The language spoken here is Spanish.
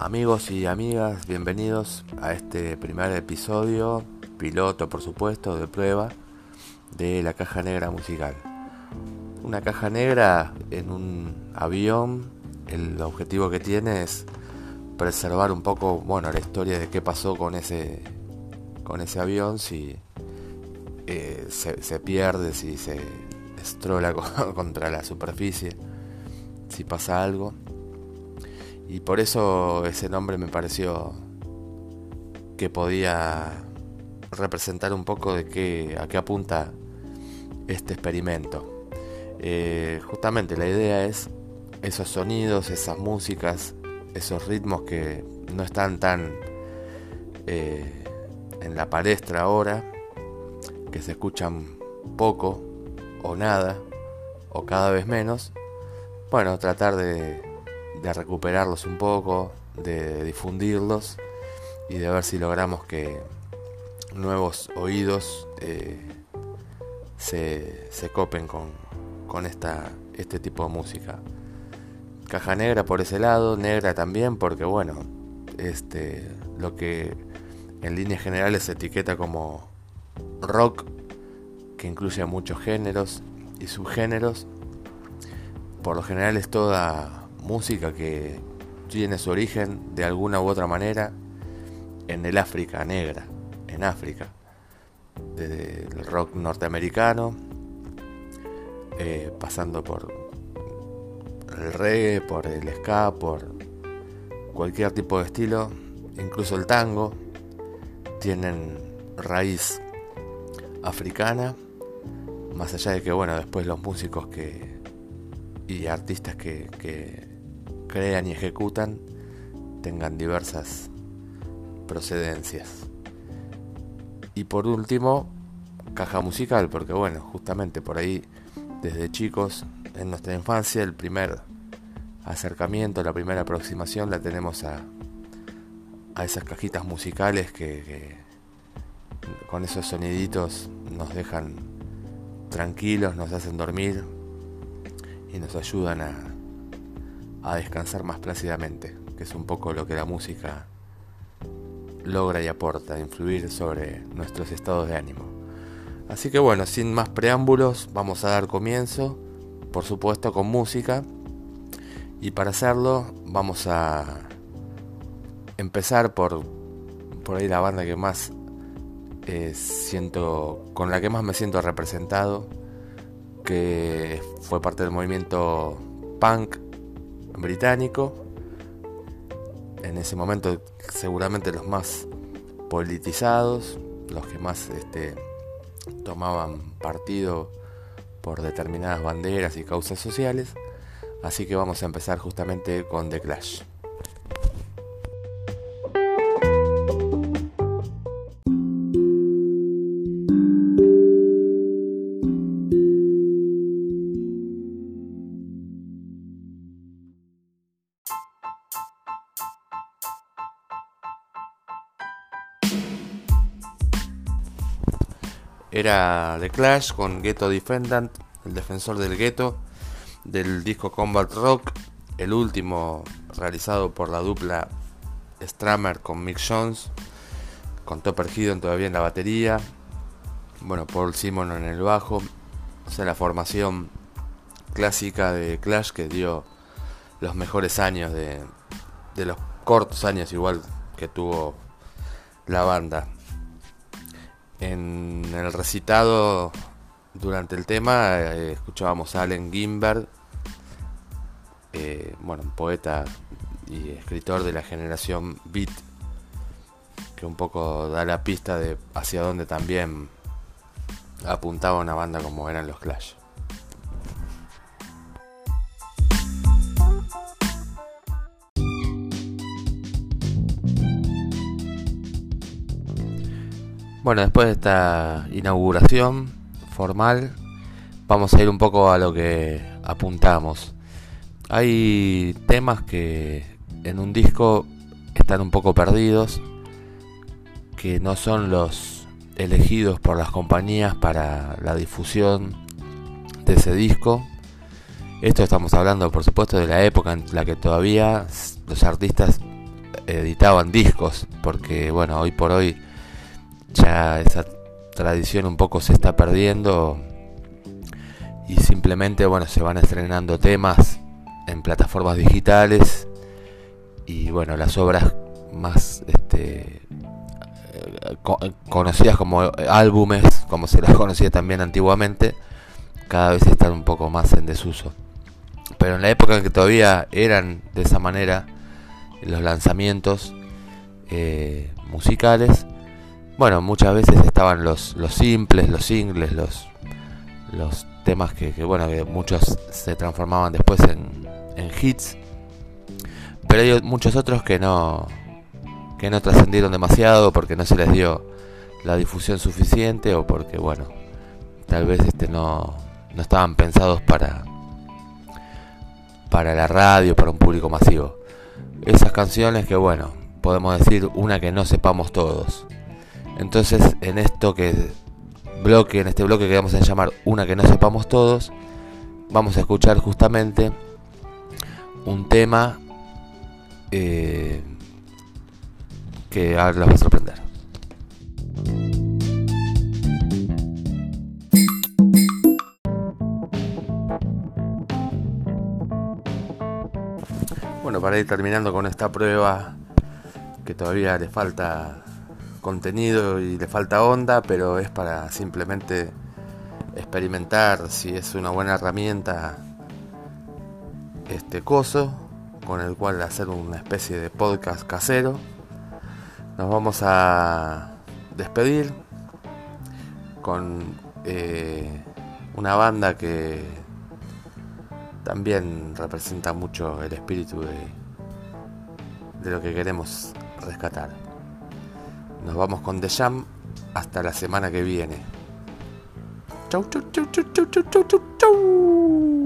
Amigos y amigas, bienvenidos a este primer episodio, piloto por supuesto, de prueba de la caja negra musical. Una caja negra en un avión, el objetivo que tiene es preservar un poco, bueno, la historia de qué pasó con ese, con ese avión, si eh, se, se, pierde, si se estrola contra la superficie, si pasa algo. Y por eso ese nombre me pareció que podía representar un poco de qué, a qué apunta este experimento. Eh, justamente la idea es esos sonidos, esas músicas, esos ritmos que no están tan eh, en la palestra ahora, que se escuchan poco o nada, o cada vez menos, bueno, tratar de, de recuperarlos un poco, de difundirlos y de ver si logramos que nuevos oídos eh, se, se, copen con, con esta, este tipo de música. Caja negra por ese lado, negra también porque bueno, este, lo que en líneas generales se etiqueta como rock, que incluye muchos géneros y subgéneros, por lo general es toda música que tiene su origen de alguna u otra manera en el África negra, en África, desde el rock norteamericano, eh, pasando por el reggae, por el ska, por cualquier tipo de estilo, incluso el tango, tienen raíz africana, más allá de que, bueno, después los músicos que y artistas que, crean y ejecutan tengan diversas procedencias. Y por último, caja musical, porque bueno, justamente por ahí, desde chicos, en nuestra infancia, el primer acercamiento, la primera aproximación la tenemos a, a esas cajitas musicales que con esos soniditos nos dejan tranquilos, nos hacen dormir y nos ayudan a, a descansar más plácidamente, que es un poco lo que la música logra y aporta, influir sobre nuestros estados de ánimo. Así que bueno, sin más preámbulos, vamos a dar comienzo, por supuesto con música, y para hacerlo vamos a empezar por, por ahí la banda que más eh, siento, con la que más me siento representado, que fue parte del movimiento punk británico. En ese momento seguramente los más politizados, los que más este, tomaban partido por determinadas banderas y causas sociales. Así que vamos a empezar justamente con The Clash. Era The Clash con Ghetto Defendant, el defensor del gueto, del disco Combat Rock, el último realizado por la dupla Strammer con Mick Jones, con Topper Hidden todavía en la batería, bueno, Paul Simon en el bajo, o sea, la formación clásica de Clash que dio los mejores años de, de los cortos años igual que tuvo la banda en el recitado durante el tema eh, escuchábamos a Allen Ginsberg, eh, bueno, un poeta y escritor de la generación beat, que un poco da la pista de hacia dónde también apuntaba una banda como eran los Clash. Bueno, después de esta inauguración formal, vamos a ir un poco a lo que apuntamos. Hay temas que en un disco están un poco perdidos, que no son los elegidos por las compañías para la difusión de ese disco. Esto estamos hablando, por supuesto, de la época en la que todavía los artistas editaban discos, porque bueno, hoy por hoy ya esa tradición un poco se está perdiendo y simplemente bueno, se van estrenando temas en plataformas digitales y bueno, las obras más este, conocidas como álbumes, como se las conocía también antiguamente, cada vez están un poco más en desuso. Pero en la época en que todavía eran de esa manera los lanzamientos eh, musicales, bueno, muchas veces estaban los, simples, los singles, los, los temas que, bueno, muchos se transformaban después en, en hits. Pero hay muchos otros que no, que no trascendieron demasiado porque no se les dio la difusión suficiente o porque, bueno, tal vez este no, no estaban pensados para, para la radio, para un público masivo. Esas canciones que, bueno, podemos decir una que no sepamos todos. Entonces, en esto que bloque, en este bloque que vamos a llamar una que no sepamos todos, vamos a escuchar justamente un tema eh, que ahora los va a sorprender. Bueno, para ir terminando con esta prueba, que todavía le falta contenido y le falta onda, pero es para simplemente experimentar si es una buena herramienta este coso con el cual hacer una especie de podcast casero. Nos vamos a despedir con eh, una banda que también representa mucho el espíritu de, de lo que queremos rescatar. Nos vamos con The Jam hasta la semana que viene. Chau, chau, chau, chau, chau, chau, chau, chau.